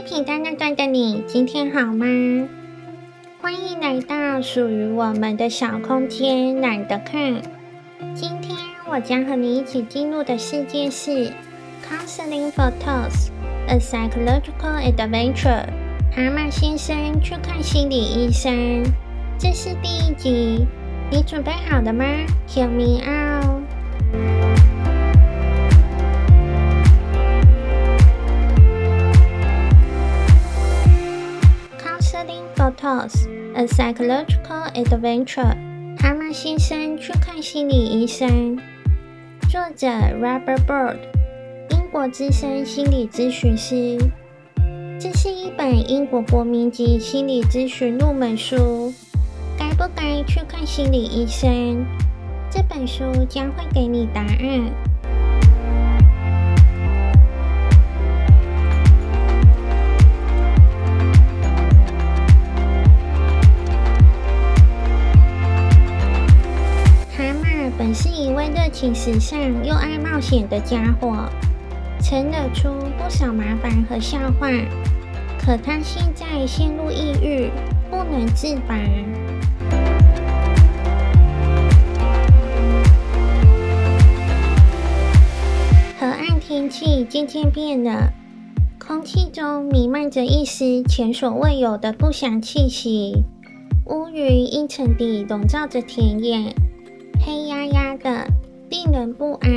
夜平淡那端的你，今天好吗？欢迎来到属于我们的小空间，懒得看。今天我将和你一起进入的世界是 Counseling for Toads: A Psychological Adventure。蛤蟆先生去看心理医生，这是第一集，你准备好了吗？Hear me out。Psychological Adventure。蛤蟆先生去看心理医生。作者：Robert Bird，英国资深心理咨询师。这是一本英国国民级心理咨询入门书。该不该去看心理医生？这本书将会给你答案。本是一位热情时尚又爱冒险的家伙。曾惹出不少麻烦和笑话，可他现在陷入抑郁，不能自拔。河岸天气渐渐变了，空气中弥漫着一丝前所未有的不祥气息，乌云阴沉地笼罩着田野，黑压压的，令人不安。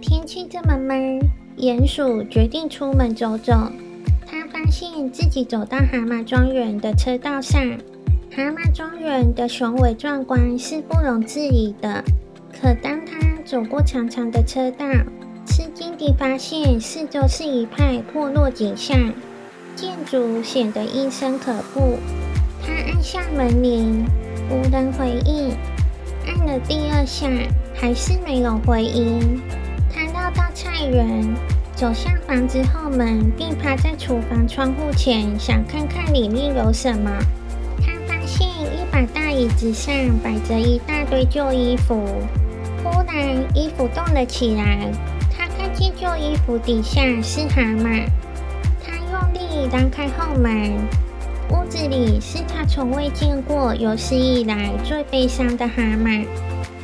天气这么闷。鼹鼠决定出门走走。他发现自己走到蛤蟆庄园的车道上。蛤蟆庄园的雄伟壮观是不容置疑的。可当他走过长长的车道，吃惊地发现四周是一派破落景象，建筑显得阴森可怖。他按下门铃，无人回应。按了第二下，还是没有回音。他绕到菜园，走向房子后门，并趴在厨房窗户前，想看看里面有什么。他发现一把大椅子上摆着一大堆旧衣服。忽然，衣服动了起来。他看见旧衣服底下是蛤蟆。他用力拉开后门，屋子里是他从未见过、有史以来最悲伤的蛤蟆。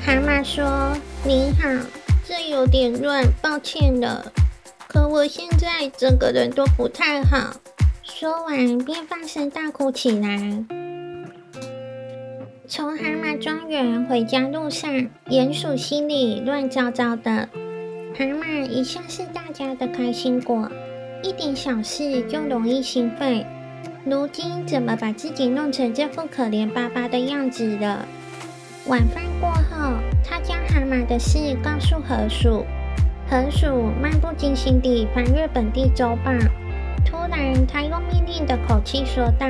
蛤蟆说：“您好。”这有点乱，抱歉了。可我现在整个人都不太好。说完便放声大哭起来。从蛤蟆庄园回家路上，鼹鼠心里乱糟糟的。蛤蟆一向是大家的开心果，一点小事就容易兴奋。如今怎么把自己弄成这副可怜巴巴的样子了？晚饭过后，他将蛤蟆的事告诉河鼠。河鼠漫不经心地翻阅本地周报，突然，他用命令的口气说道：“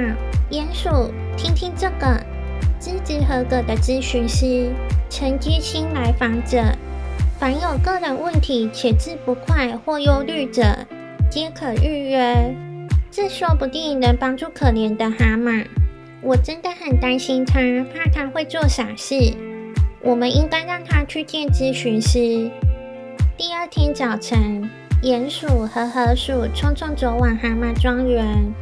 鼹鼠，听听这个，资质合格的咨询师，曾接新来访者，凡有个人问题且治不快或忧虑者，皆可预约。这说不定能帮助可怜的蛤蟆。”我真的很担心他，怕他会做傻事。我们应该让他去见咨询师。第二天早晨，鼹鼠和河鼠匆匆走往蛤蟆庄园，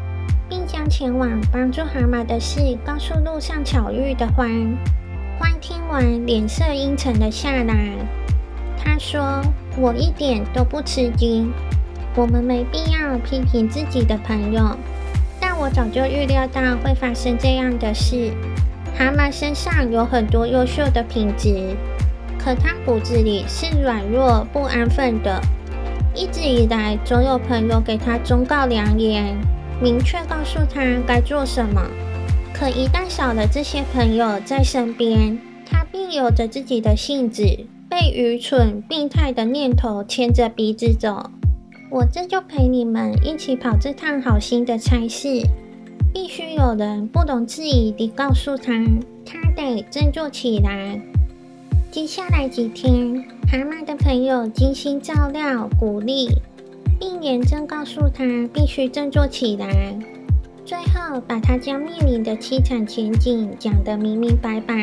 并将前往帮助蛤蟆的事告诉路上巧遇的獾。獾听完，脸色阴沉了下来。他说：“我一点都不吃惊。我们没必要批评自己的朋友。”但我早就预料到会发生这样的事。蛤蟆身上有很多优秀的品质，可他骨子里是软弱不安分的。一直以来，总有朋友给他忠告良言，明确告诉他该做什么。可一旦少了这些朋友在身边，他便有着自己的性子，被愚蠢、病态的念头牵着鼻子走。我这就陪你们一起跑这趟好心的差事。必须有人不懂质疑地告诉他，他得振作起来。接下来几天，蛤蟆的朋友精心照料、鼓励，并严正告诉他必须振作起来。最后，把他将面临的凄惨前景讲得明明白白。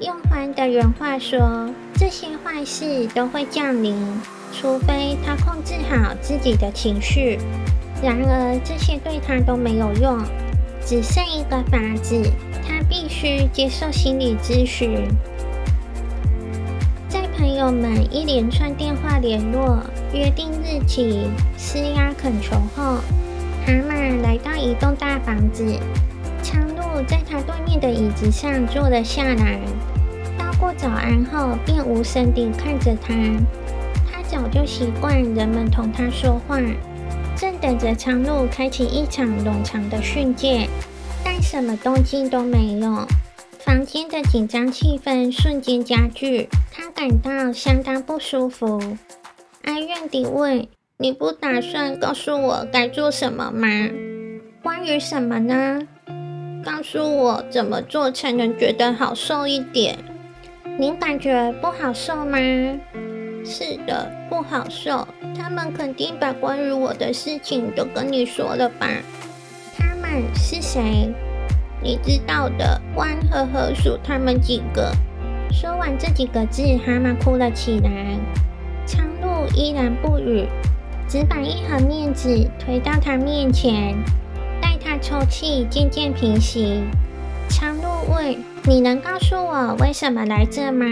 用獾的原话说：“这些坏事都会降临。”除非他控制好自己的情绪，然而这些对他都没有用，只剩一个法子，他必须接受心理咨询。在朋友们一连串电话联络、约定日期、施压恳求后，蛤蟆来到一栋大房子。昌鹭在他对面的椅子上坐了下来，道过早安后，便无声地看着他。早就习惯人们同他说话，正等着苍鹭开启一场冗长的训诫，但什么动静都没有。房间的紧张气氛瞬间加剧，他感到相当不舒服，哀怨地问：“你不打算告诉我该做什么吗？关于什么呢？”告诉我怎么做才能觉得好受一点？您感觉不好受吗？是的，不好受。他们肯定把关于我的事情都跟你说了吧？他们是谁？你知道的，獾和河鼠他们几个。说完这几个字，蛤蟆哭了起来。苍鹭依然不语，只把一盒面纸推到他面前。待他抽泣渐渐平息，苍鹭问：“你能告诉我为什么来这吗？”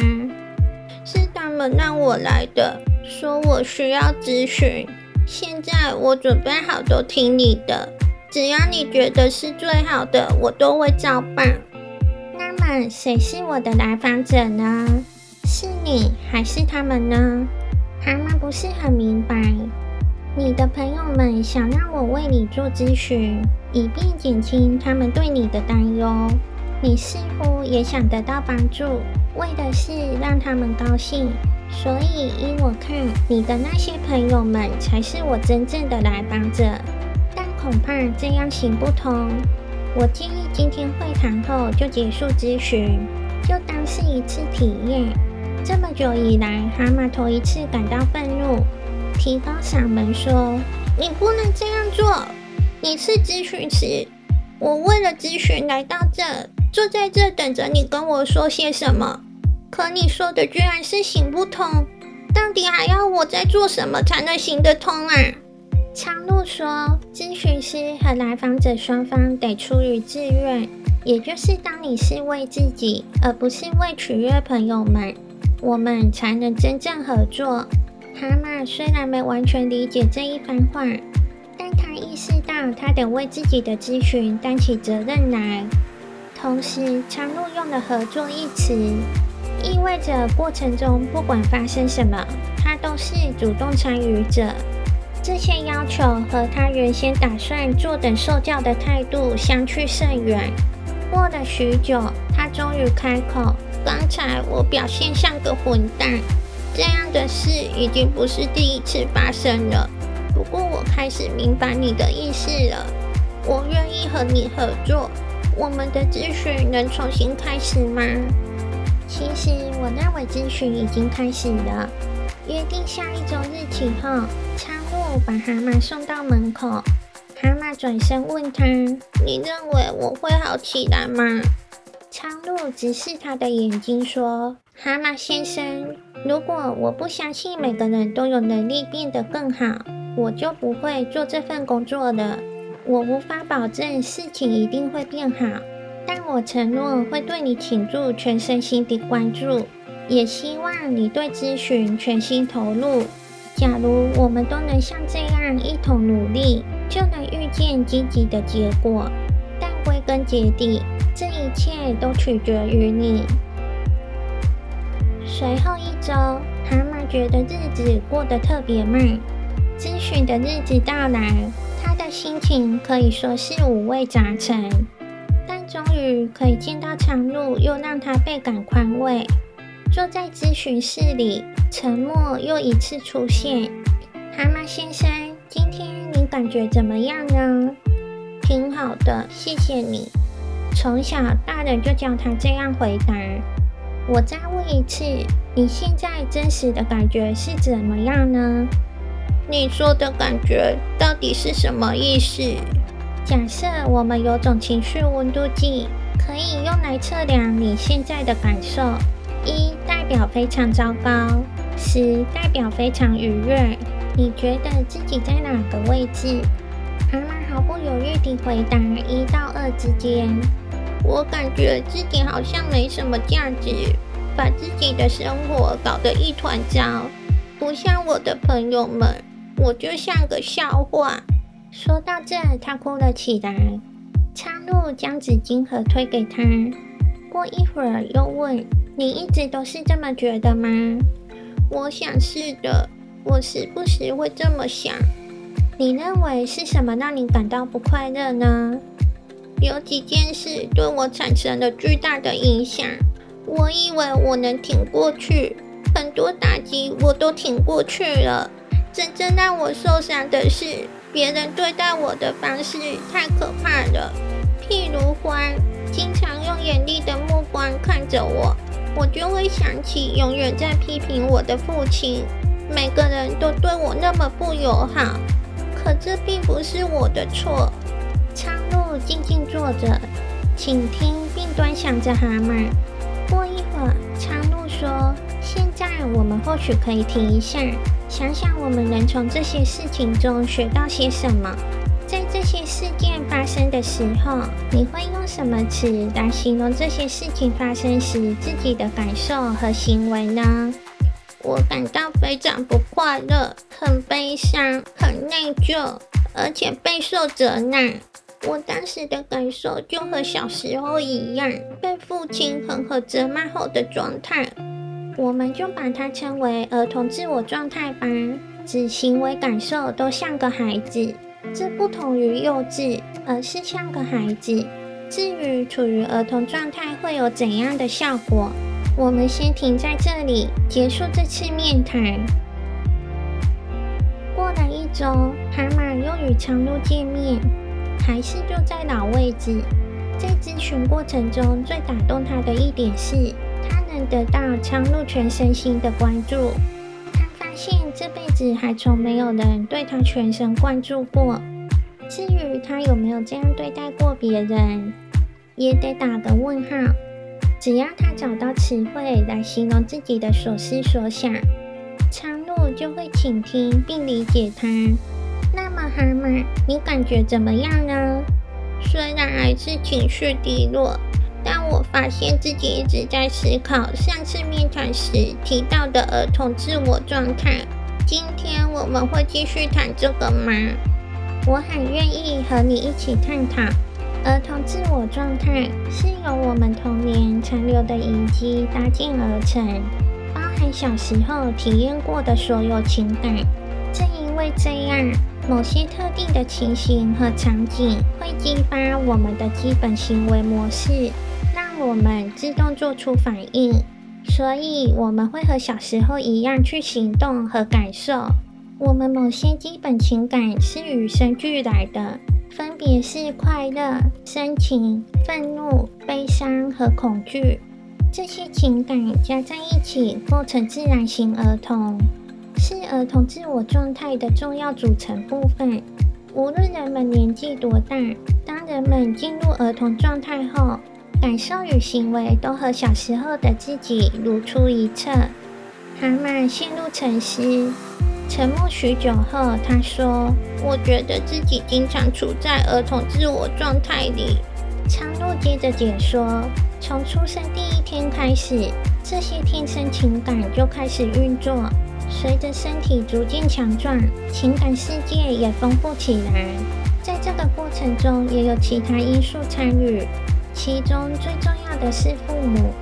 是他们让我来的，说我需要咨询。现在我准备好都听你的，只要你觉得是最好的，我都会照办。那么谁是我的来访者呢？是你还是他们呢？蛤蟆不是很明白。你的朋友们想让我为你做咨询，以便减轻他们对你的担忧。你似乎也想得到帮助，为的是让他们高兴。所以依我看，你的那些朋友们才是我真正的来访者。但恐怕这样行不通。我建议今天会谈后就结束咨询，就当是一次体验。这么久以来，蛤蟆头一次感到愤怒。提高嗓门说：“你不能这样做！你是咨询师，我为了咨询来到这，坐在这等着你跟我说些什么。可你说的居然是行不通，到底还要我再做什么才能行得通啊？”苍鹭说：“咨询师和来访者双方得出于自愿，也就是当你是为自己，而不是为取悦朋友们，我们才能真正合作。”蛤蟆虽然没完全理解这一番话，但他意识到他得为自己的咨询担起责任来。同时，苍鹭用了“合作”一词，意味着过程中不管发生什么，他都是主动参与者。这些要求和他原先打算坐等受教的态度相去甚远。过了许久，他终于开口：“刚才我表现像个混蛋。”这样的事已经不是第一次发生了。不过我开始明白你的意思了。我愿意和你合作。我们的咨询能重新开始吗？其实我认为咨询已经开始了。约定下一周日期后，苍鹭把蛤蟆送到门口。蛤蟆转身问他：“你认为我会好起来吗？”苍鹭直视他的眼睛说：“蛤蟆先生。”如果我不相信每个人都有能力变得更好，我就不会做这份工作了。我无法保证事情一定会变好，我承诺会对你倾注全身心的关注，也希望你对咨询全心投入。假如我们都能像这样一同努力，就能预见积极的结果。但归根结底，这一切都取决于你。随后一周，蛤蟆觉得日子过得特别慢。咨询的日子到来，他的心情可以说是五味杂陈。终于可以见到苍鹭，又让他倍感宽慰。坐在咨询室里，沉默又一次出现。蛤蟆先生，今天你感觉怎么样呢？挺好的，谢谢你。从小大人就教他这样回答。我再问一次，你现在真实的感觉是怎么样呢？你说的感觉到底是什么意思？假设我们有种情绪温度计，可以用来测量你现在的感受。一代表非常糟糕，十代表非常愉悦。你觉得自己在哪个位置？蛤蟆毫不犹豫地回答：“一到二之间。”我感觉自己好像没什么价值，把自己的生活搞得一团糟，不像我的朋友们，我就像个笑话。说到这，他哭了起来。苍鹭将纸巾盒推给他，过一会儿又问：“你一直都是这么觉得吗？”我想是的，我时不时会这么想。你认为是什么让你感到不快乐呢？有几件事对我产生了巨大的影响。我以为我能挺过去，很多打击我都挺过去了。真正让我受伤的是，别人对待我的方式太可怕了。譬如獾，经常用严厉的目光看着我，我就会想起永远在批评我的父亲。每个人都对我那么不友好，可这并不是我的错。苍鹭静静坐着，倾听并端详着蛤蟆。过一会儿，苍鹭说：“现在我们或许可以停一下，想想我们能从这些事情中学到些什么。在这些事件发生的时候，你会用什么词来形容这些事情发生时自己的感受和行为呢？”我感到非常不快乐，很悲伤，很内疚，而且备受责难。我当时的感受就和小时候一样，被父亲狠狠责骂后的状态。我们就把它称为儿童自我状态吧，指行为感受都像个孩子，这不同于幼稚，而是像个孩子。至于处于儿童状态会有怎样的效果，我们先停在这里，结束这次面谈。过了一周，蛤蟆又与苍鹭见面。还是就在老位置。在咨询过程中，最打动他的一点是，他能得到苍鹭全身心的关注。他发现这辈子还从没有人对他全神贯注过。至于他有没有这样对待过别人，也得打个问号。只要他找到词汇来形容自己的所思所想，苍鹭就会倾听并理解他。那么蛤蟆，你感觉怎么样呢？虽然还是情绪低落，我发现自己一直在思考上次面谈时提到的儿童自我状态。今天我们会继续谈这个吗？我很愿意和你一起探讨。儿童自我状态是由我们童年残留的遗迹搭建而成，包含小时候体验过的所有情感。正因为这样。某些特定的情形和场景会激发我们的基本行为模式，我们自动做出反应。所以，我们会和小时候一样去行动和感受。我们某些基本情感是与生俱来的，分别是快乐、深情、愤怒、悲伤和恐惧。这些情感加在一起，构成自然型儿童。是儿童自我状态的重要组成部分。无论人们年纪多大，当人们进入儿童状态后，感受与行为都和小时候的自己如出一辙。蛤蟆陷入沉思，沉默许久后，他说：“我觉得自己经常处在儿童自我状态里。”苍鹭接着解说：“从出生第一天开始，这些天生情感就开始运作。”随着身体逐渐强壮，情感世界也丰富起来。在这个过程中，也有其他因素参与，其中最重要的是父母。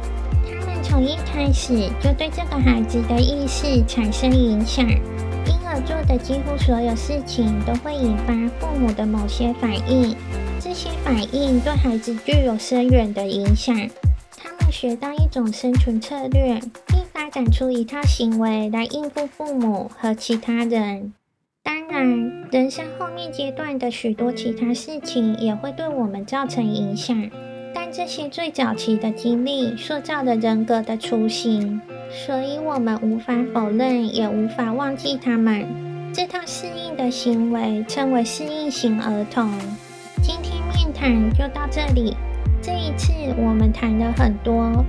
他们从一开始就对这个孩子的意识产生影响，因而做的几乎所有事情都会引发父母的某些反应。这些反应对孩子具有深远的影响。他们学到一种生存策略。并发展出一套行为来应付父母和其他人。当然，人生后面阶段的许多其他事情也会对我们造成影响。这些最早期的经历塑造了人格的雏形，所以我们无法否认，也无法忘记他们。这套适应的行为称为适应型儿童。今天面谈就到这里。这一次我们谈了很多。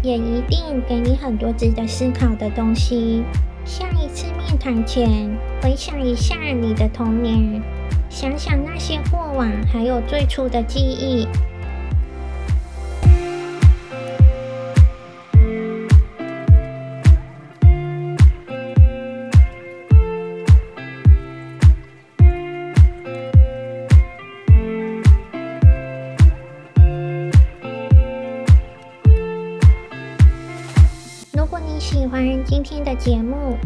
也一定给你很多值得思考的东西。下一次面谈前，回想一下你的童年，想想那些过往，还有最初的记忆。喜欢今天的节目，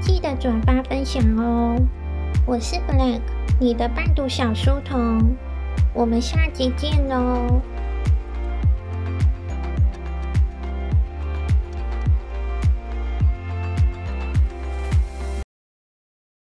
记得转发分享哦。我是 Black，你的伴读小书童，我们下集见喽。